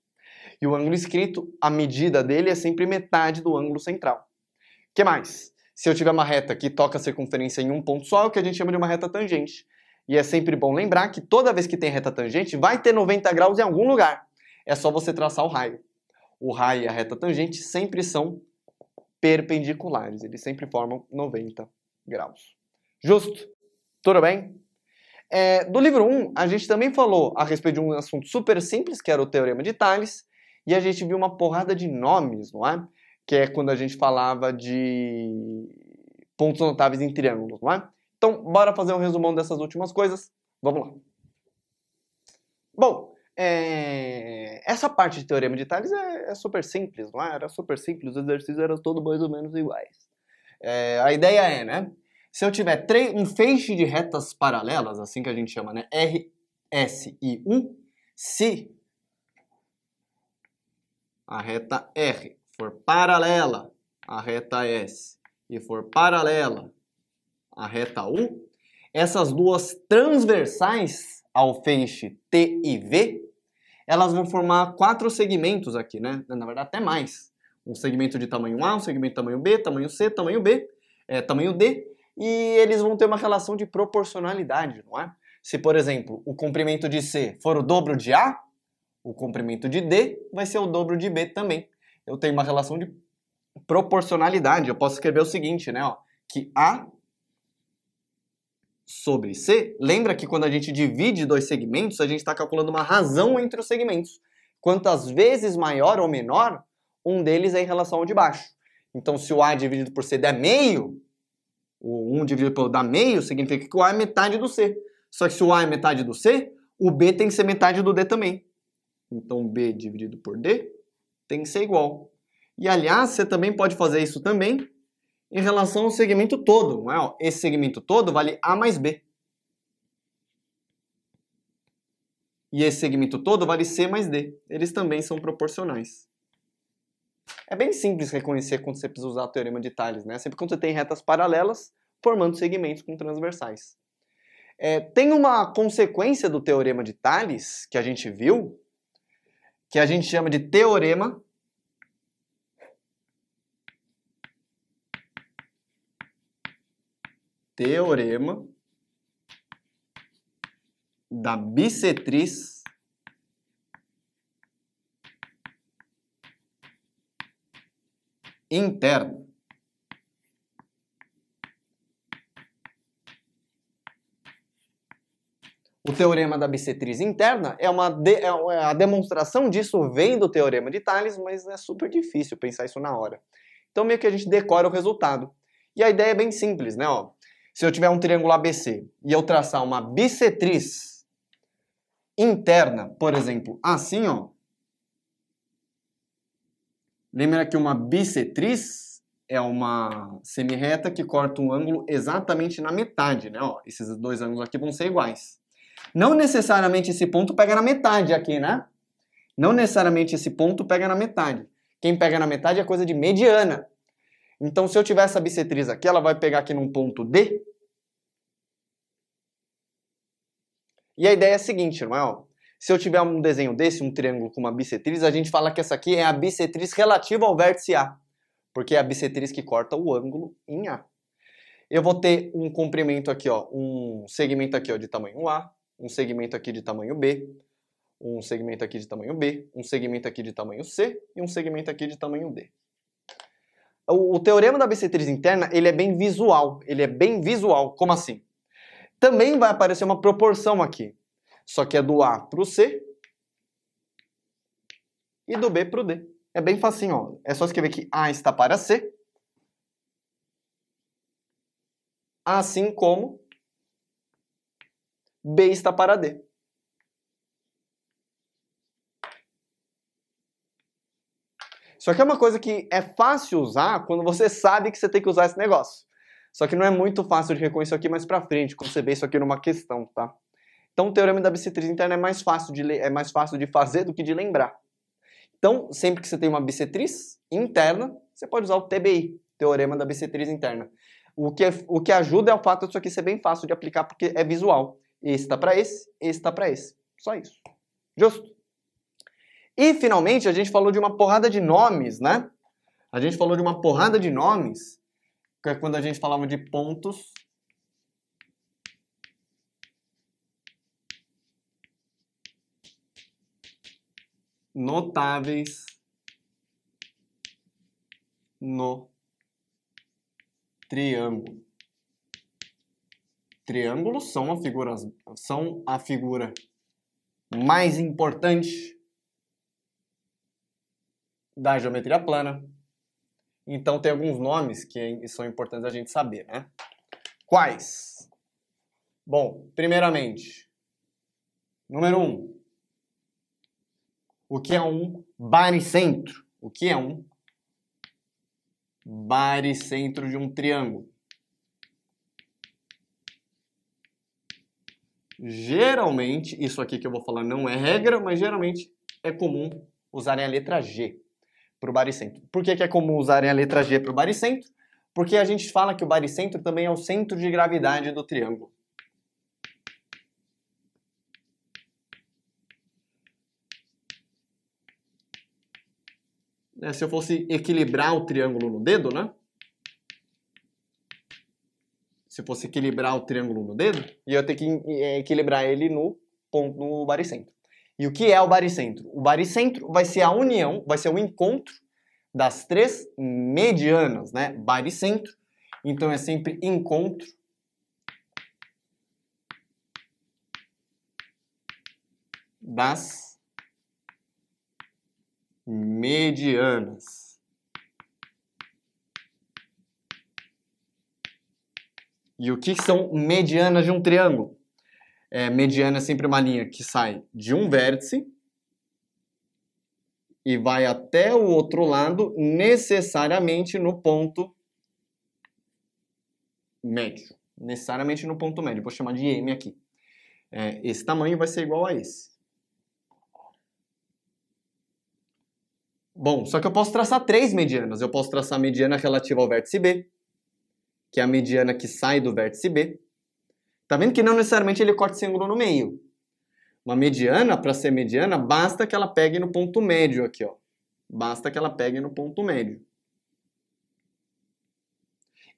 E o ângulo inscrito, a medida dele é sempre metade do ângulo central. O que mais? Se eu tiver uma reta que toca a circunferência em um ponto só, é o que a gente chama de uma reta tangente. E é sempre bom lembrar que toda vez que tem reta tangente, vai ter 90 graus em algum lugar. É só você traçar o raio. O raio e a reta tangente sempre são perpendiculares, eles sempre formam 90 graus. Justo? Tudo bem? É, do livro 1, a gente também falou a respeito de um assunto super simples, que era o Teorema de Tales, e a gente viu uma porrada de nomes, não é? Que é quando a gente falava de pontos notáveis em triângulos, não é? Então, bora fazer um resumão dessas últimas coisas. Vamos lá. Bom, é... essa parte de teorema de Tales é, é, super simples, não é? Era super simples, os exercícios eram todos mais ou menos iguais. É, a ideia é, né? Se eu tiver um feixe de retas paralelas, assim que a gente chama, né? R, S e U, se a reta R for paralela à reta S e for paralela a reta U, essas duas transversais ao feixe T e V, elas vão formar quatro segmentos aqui, né? Na verdade, até mais. Um segmento de tamanho A, um segmento de tamanho B, tamanho C, tamanho B, é, tamanho D, e eles vão ter uma relação de proporcionalidade, não é? Se, por exemplo, o comprimento de C for o dobro de A, o comprimento de D vai ser o dobro de B também. Eu tenho uma relação de proporcionalidade. Eu posso escrever o seguinte, né? Ó, que A sobre C, lembra que quando a gente divide dois segmentos, a gente está calculando uma razão entre os segmentos. Quantas vezes maior ou menor, um deles é em relação ao de baixo. Então, se o A dividido por C der meio, o 1 dividido por dá meio, significa que o A é metade do C. Só que se o A é metade do C, o B tem que ser metade do D também. Então, B dividido por D tem que ser igual. E, aliás, você também pode fazer isso também em relação ao segmento todo. Não é? Esse segmento todo vale A mais B. E esse segmento todo vale C mais D. Eles também são proporcionais. É bem simples reconhecer quando você precisa usar o teorema de Tales, né? Sempre quando você tem retas paralelas formando segmentos com transversais. É, tem uma consequência do teorema de Tales que a gente viu, que a gente chama de teorema teorema da bissetriz interna. O teorema da bissetriz interna é uma de, é, é a demonstração disso vem do teorema de Tales, mas é super difícil pensar isso na hora. Então meio que a gente decora o resultado. E a ideia é bem simples, né? Ó, se eu tiver um triângulo ABC e eu traçar uma bissetriz interna, por exemplo, assim, ó. Lembra que uma bissetriz é uma semirreta que corta um ângulo exatamente na metade, né? Ó, esses dois ângulos aqui vão ser iguais. Não necessariamente esse ponto pega na metade aqui, né? Não necessariamente esse ponto pega na metade. Quem pega na metade é coisa de mediana. Então, se eu tiver essa bissetriz aqui, ela vai pegar aqui num ponto D. E a ideia é a seguinte, não é? se eu tiver um desenho desse, um triângulo com uma bissetriz, a gente fala que essa aqui é a bissetriz relativa ao vértice A. Porque é a bissetriz que corta o ângulo em A. eu vou ter um comprimento aqui, ó, um segmento aqui ó, de tamanho A, um segmento aqui de tamanho B, um segmento aqui de tamanho B, um segmento aqui de tamanho C e um segmento aqui de tamanho D. O, teorema da bissetriz interna, ele é bem visual, ele é bem visual, como assim? Também vai aparecer uma proporção aqui, só que é do A para o C e do B para o D. É bem facinho, ó. É só escrever que A está para C, assim como B está para D. Só que é uma coisa que é fácil usar quando você sabe que você tem que usar esse negócio. Só que não é muito fácil de reconhecer aqui mais pra frente, quando você vê isso aqui numa questão, tá? Então o teorema da bissetriz interna é mais fácil de, é mais fácil de fazer do que de lembrar. Então, sempre que você tem uma bissetriz interna, você pode usar o TBI, teorema da bissetriz interna. O que, é, o que ajuda é o fato disso aqui ser bem fácil de aplicar, porque é visual. Esse está para esse, esse está para esse. Só isso. Justo? E, finalmente, a gente falou de uma porrada de nomes, né? A gente falou de uma porrada de nomes, que é quando a gente falava de pontos notáveis no triângulo. Triângulos são a figura, são a figura mais importante da geometria plana. Então tem alguns nomes que são importantes a gente saber, né? Quais? Bom, primeiramente, número 1. Um, o que é um baricentro? O que é um baricentro de um triângulo? Geralmente, isso aqui que eu vou falar não é regra, mas geralmente é comum usarem a letra G para o baricentro. Por que, que é comum usarem a letra G para o baricentro? Porque a gente fala que o baricentro também é o centro de gravidade do triângulo. É, se eu fosse equilibrar o triângulo no dedo, né? Se eu fosse equilibrar o triângulo no dedo, ia ter que é, equilibrar ele no ponto no baricentro. E o que é o baricentro? O baricentro vai ser a união, vai ser o encontro das três medianas, né? Baricentro. Então é sempre encontro das medianas. E o que são medianas de um triângulo? É, mediana é sempre uma linha que sai de um vértice e vai até o outro lado, necessariamente no ponto médio. Necessariamente no ponto médio. Vou chamar de M aqui. É, esse tamanho vai ser igual a esse. Bom, só que eu posso traçar três medianas. Eu posso traçar a mediana relativa ao vértice B, que é a mediana que sai do vértice B. Tá vendo que não necessariamente ele corta esse ângulo no meio. Uma mediana, para ser mediana, basta que ela pegue no ponto médio aqui, ó. Basta que ela pegue no ponto médio.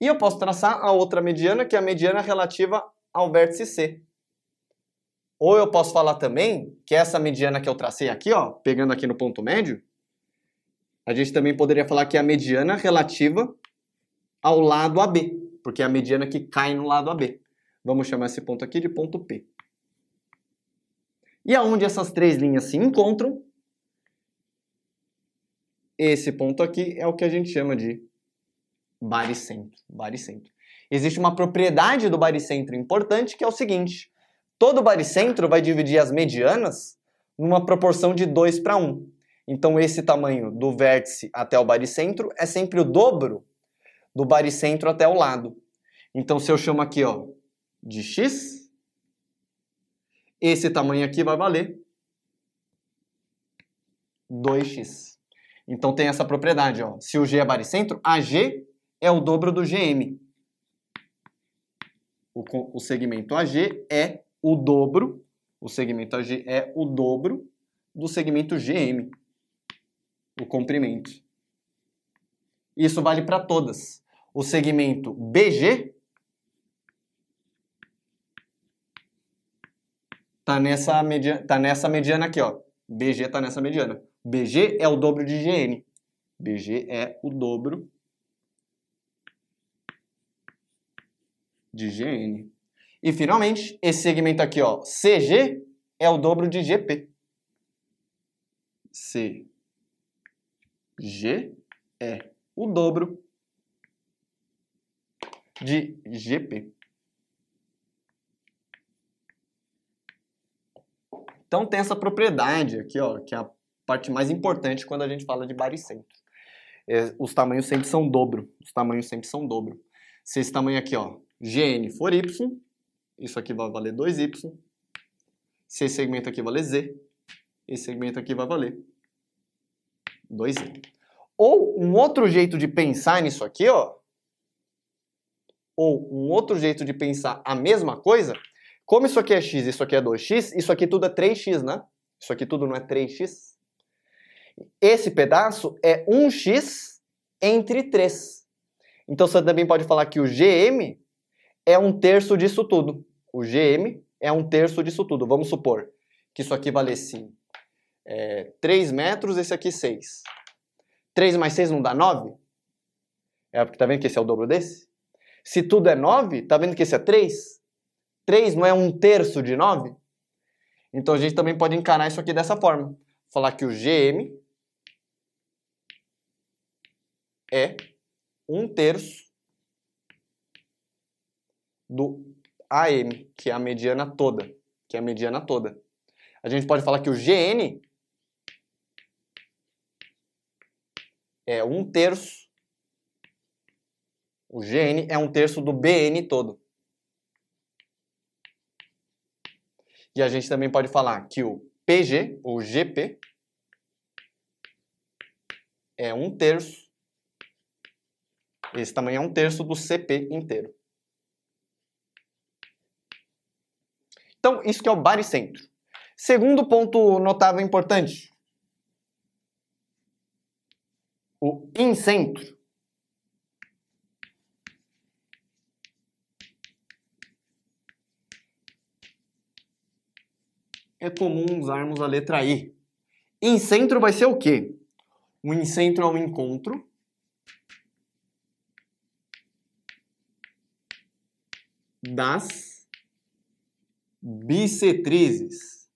E eu posso traçar a outra mediana, que é a mediana relativa ao vértice C. Ou eu posso falar também que essa mediana que eu tracei aqui, ó, pegando aqui no ponto médio, a gente também poderia falar que é a mediana relativa ao lado AB, porque é a mediana que cai no lado AB. Vamos chamar esse ponto aqui de ponto P. E aonde essas três linhas se encontram, esse ponto aqui é o que a gente chama de baricentro. baricentro. Existe uma propriedade do baricentro importante que é o seguinte: todo baricentro vai dividir as medianas numa proporção de 2 para 1. Então esse tamanho do vértice até o baricentro é sempre o dobro do baricentro até o lado. Então se eu chamo aqui, ó, de x. Esse tamanho aqui vai valer 2x. Então tem essa propriedade, ó. Se o G é baricentro, AG é o dobro do GM. O, o segmento AG é o dobro, o segmento AG é o dobro do segmento GM, o comprimento. Isso vale para todas. O segmento BG tá nessa, mediana, tá nessa mediana aqui, ó. BG tá nessa mediana. BG é o dobro de GN. BG é o dobro de GN. E finalmente, esse segmento aqui, ó, CG é o dobro de GP. CG é o dobro de GP. Então tem essa propriedade aqui, ó, que é a parte mais importante quando a gente fala de baricentro. É, os tamanhos sempre são dobro. Os tamanhos sempre são dobro. Se esse tamanho aqui, ó, gn for y, isso aqui vai valer 2y. Se esse segmento aqui valer z, esse segmento aqui vai valer 2z. Ou um outro jeito de pensar nisso aqui, ó, ou um outro jeito de pensar a mesma coisa como isso aqui é x, isso aqui é 2x, isso aqui tudo é 3x, né? Isso aqui tudo não é 3x? Esse pedaço é 1x entre 3. Então você também pode falar que o GM é um terço disso tudo. O GM é um terço disso tudo. Vamos supor que isso aqui valesse é, 3 metros, esse aqui 6. 3 mais 6 não dá 9? É porque tá vendo que esse é o dobro desse? Se tudo é 9, tá vendo que esse é 3? 3 não é um terço de 9? Então a gente também pode encarar isso aqui dessa forma. Falar que o GM é um terço do AM, que é a mediana toda. Que é a mediana toda. A gente pode falar que o GN é um terço. O GN é um terço do BN todo. E a gente também pode falar que o PG, ou GP, é um terço. Esse também é um terço do CP inteiro. Então, isso que é o baricentro. Segundo ponto notável importante. O incentro. É comum usarmos a letra I. Incentro vai ser o quê? O incentro é um encontro das bissetrizes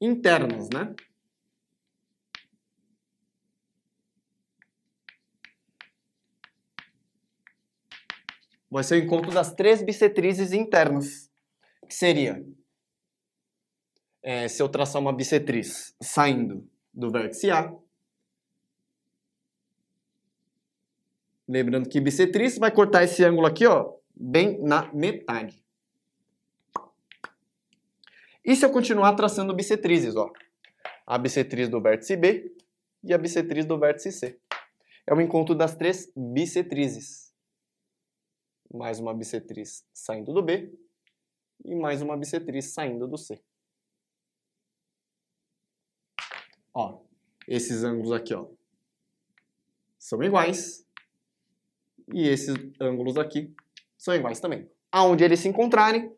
internas, né? Vai ser o encontro das três bissetrizes internas, que seria é, se eu traçar uma bissetriz saindo do vértice A, lembrando que bissetriz vai cortar esse ângulo aqui, ó, bem na metade. E se eu continuar traçando bissetrizes, ó, a bissetriz do vértice B e a bissetriz do vértice C. É o encontro das três bissetrizes. Mais uma bissetriz saindo do B e mais uma bissetriz saindo do C. Ó, esses ângulos aqui, ó, são iguais. E esses ângulos aqui são iguais também. Aonde eles se encontrarem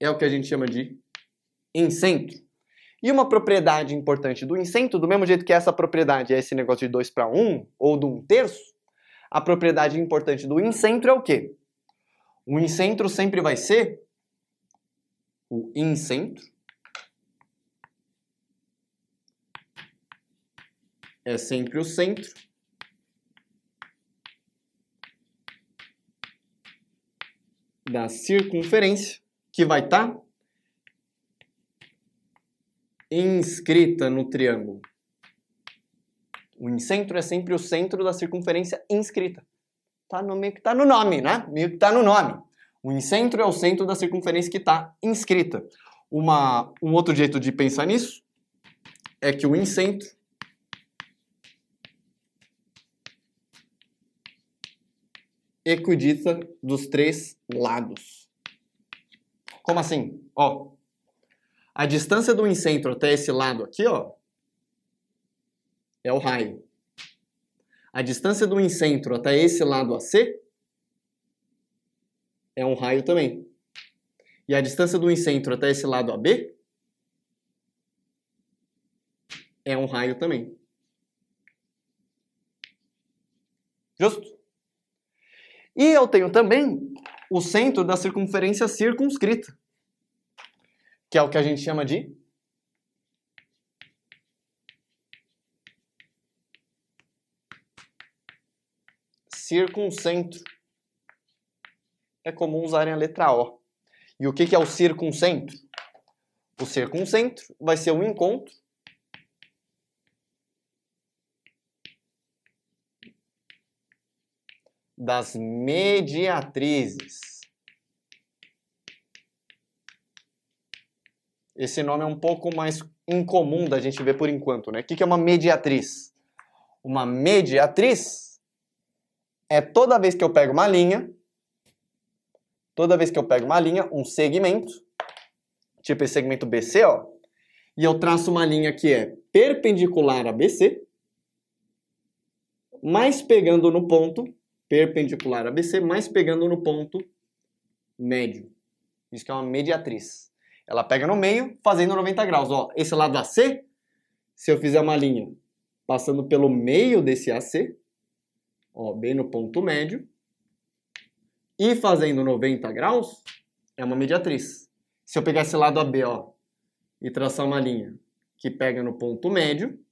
é o que a gente chama de incentro. E uma propriedade importante do incentro, do mesmo jeito que essa propriedade é esse negócio de 2 para 1 ou de 1 um terço, a propriedade importante do incentro é o quê? O incentro sempre vai ser o incentro é sempre o centro. Da circunferência, que vai estar tá inscrita no triângulo. O incentro é sempre o centro da circunferência inscrita. Tá no meio que tá no nome, né? Meio que tá no nome. O incentro é o centro da circunferência que está inscrita. Uma, um outro jeito de pensar nisso é que o incentro equidista dos três lados. Como assim? Ó, a distância do incentro até esse lado aqui, ó, é o raio. A distância do incentro até esse lado AC é um raio também. E a distância do incentro até esse lado AB é um raio também. Justo? E eu tenho também o centro da circunferência circunscrita, que é o que a gente chama de circuncentro. É comum usarem a letra O. E o que é o circuncentro? O circuncentro vai ser o encontro das mediatrizes. Esse nome é um pouco mais incomum da gente ver por enquanto, né? O que é uma mediatriz? Uma mediatriz é toda vez que eu pego uma linha, toda vez que eu pego uma linha, um segmento, tipo esse segmento BC, ó, e eu traço uma linha que é perpendicular a BC, mas pegando no ponto perpendicular a BC, mas pegando no ponto médio. Isso que é uma mediatriz. Ela pega no meio, fazendo 90 graus. Ó, esse lado AC, se eu fizer uma linha passando pelo meio desse AC, ó, bem no ponto médio, e fazendo 90 graus, é uma mediatriz. Se eu pegar esse lado AB, ó, e traçar uma linha que pega no ponto médio,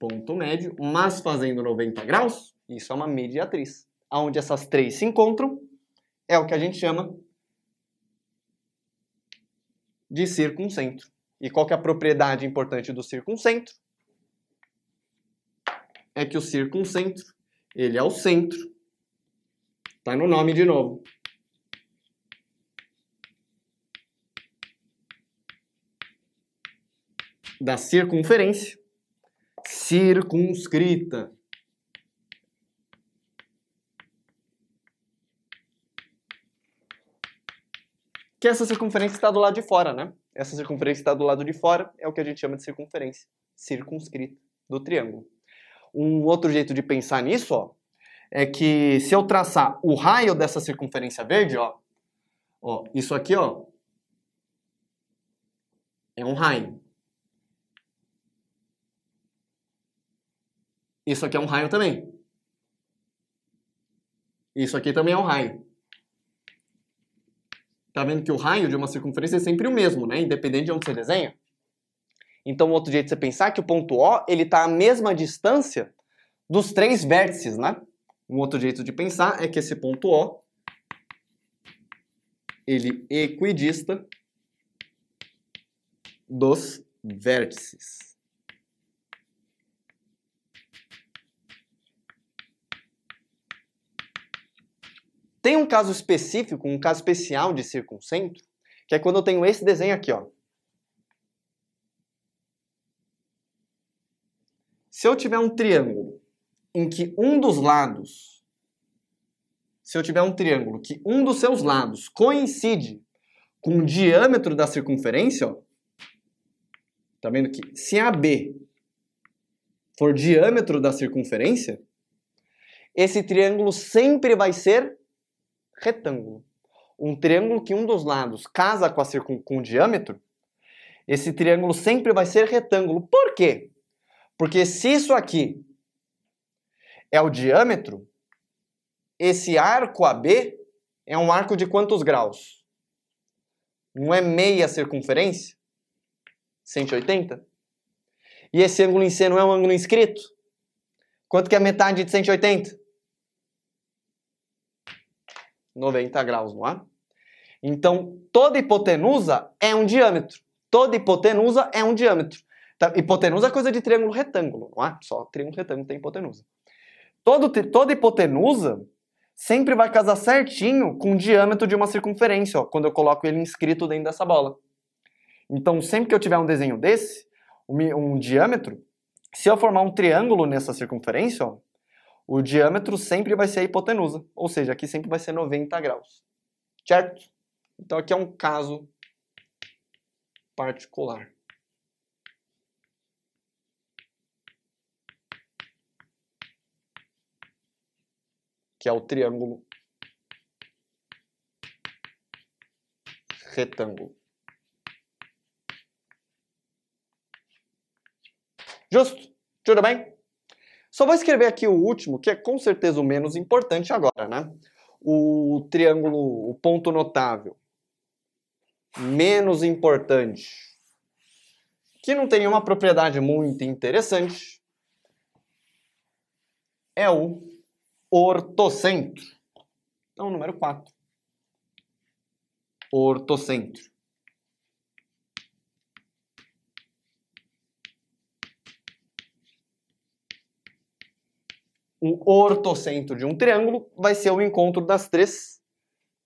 ponto médio, mas fazendo 90 graus, isso é uma mediatriz. Onde essas três se encontram, é o que a gente chama de circuncentro. E qual que é a propriedade importante do circuncentro? É que o circuncentro, ele é o centro. Tá no nome de novo. Da circunferência circunscrita. Que essa circunferência está do lado de fora, né? Essa circunferência está do lado de fora é o que a gente chama de circunferência circunscrita do triângulo. Um outro jeito de pensar nisso, ó, é que se eu traçar o raio dessa circunferência verde, ó, ó, isso aqui, ó, é um raio. Isso aqui é um raio também. Isso aqui também é um raio. Tá vendo que o raio de uma circunferência é sempre o mesmo, né? Independente de onde você desenha. Então, outro jeito de você pensar é que o ponto O, ele tá à mesma distância dos três vértices, né? Um outro jeito de pensar é que esse ponto O, ele equidista dos vértices. Tem um caso específico, um caso especial de circuncentro, que é quando eu tenho esse desenho aqui, ó. Se eu tiver um triângulo em que um dos lados, se eu tiver um triângulo que um dos seus lados coincide com o diâmetro da circunferência, ó, tá vendo que se AB for diâmetro da circunferência, esse triângulo sempre vai ser retângulo. Um triângulo que um dos lados casa com, a circun... com o diâmetro, esse triângulo sempre vai ser retângulo. Por quê? Porque se isso aqui é o diâmetro, esse arco AB é um arco de quantos graus? Não é meia circunferência? 180? E esse ângulo em C não é um ângulo inscrito? Quanto que é metade de 180? 90 graus, não é? Então, toda hipotenusa é um diâmetro. Toda hipotenusa é um diâmetro. Tá? Hipotenusa é coisa de triângulo retângulo, não é? Só triângulo retângulo tem hipotenusa. Todo, toda hipotenusa sempre vai casar certinho com o diâmetro de uma circunferência, ó, quando eu coloco ele inscrito dentro dessa bola. Então, sempre que eu tiver um desenho desse, um, um diâmetro, se eu formar um triângulo nessa circunferência, ó, o diâmetro sempre vai ser a hipotenusa, ou seja, aqui sempre vai ser 90 graus, certo? Então aqui é um caso particular. Que é o triângulo retângulo. Justo? Tudo bem? Só vou escrever aqui o último, que é com certeza o menos importante agora, né? O triângulo, o ponto notável. Menos importante. Que não tem nenhuma propriedade muito interessante. É o ortocentro. Então, número 4. Ortocentro. O ortocentro de um triângulo vai ser o encontro das três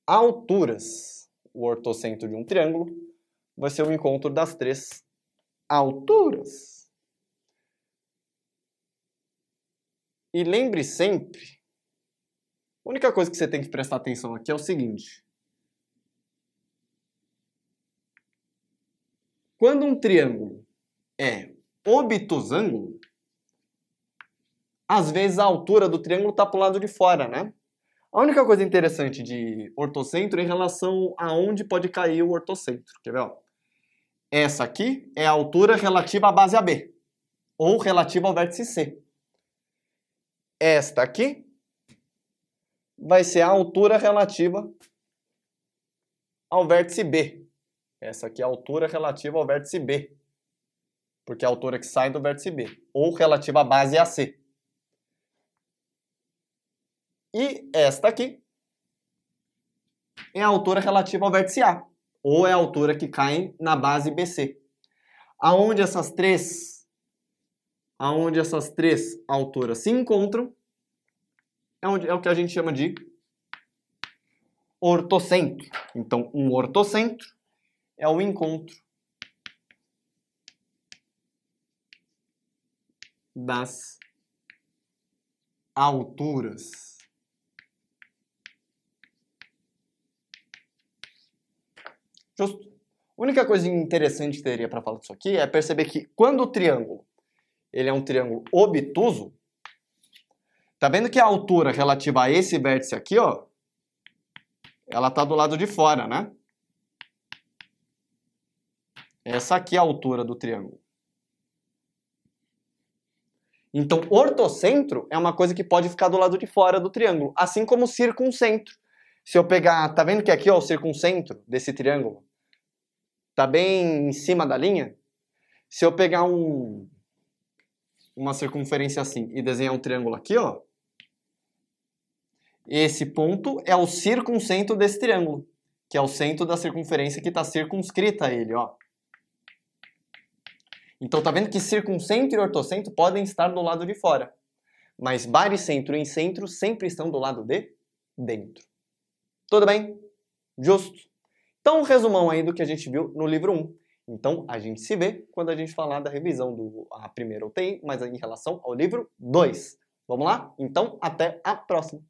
alturas. O ortocentro de um triângulo vai ser o encontro das três alturas. E lembre sempre, a única coisa que você tem que prestar atenção aqui é o seguinte. Quando um triângulo é obtusângulo, às vezes a altura do triângulo está para o lado de fora, né? A única coisa interessante de ortocentro é em relação a onde pode cair o ortocentro. Quer ver? Ó? Essa aqui é a altura relativa à base AB, ou relativa ao vértice C. Esta aqui vai ser a altura relativa ao vértice B. Essa aqui é a altura relativa ao vértice B, porque é a altura que sai do vértice B, ou relativa à base AC. E esta aqui é a altura relativa ao vértice A, ou é a altura que cai na base BC. Aonde essas três, aonde essas três alturas se encontram, é, onde, é o que a gente chama de ortocentro. Então, um ortocentro é o encontro das alturas. Justo. A única coisa interessante que teria para falar disso aqui é perceber que quando o triângulo ele é um triângulo obtuso, tá vendo que a altura relativa a esse vértice aqui, ó, ela tá do lado de fora, né? Essa aqui é a altura do triângulo. Então, ortocentro é uma coisa que pode ficar do lado de fora do triângulo, assim como circuncentro. Se eu pegar, tá vendo que aqui ó, o circuncentro desse triângulo tá bem em cima da linha? Se eu pegar um, uma circunferência assim e desenhar um triângulo aqui, ó, esse ponto é o circuncentro desse triângulo, que é o centro da circunferência que está circunscrita a ele, ó. Então tá vendo que circuncentro e ortocentro podem estar do lado de fora, mas baricentro e centro sempre estão do lado de dentro. Tudo bem? Justo. Então, um resumão aí do que a gente viu no livro 1. Então, a gente se vê quando a gente falar da revisão do a primeira UTI, mas em relação ao livro 2. Vamos lá? Então, até a próxima!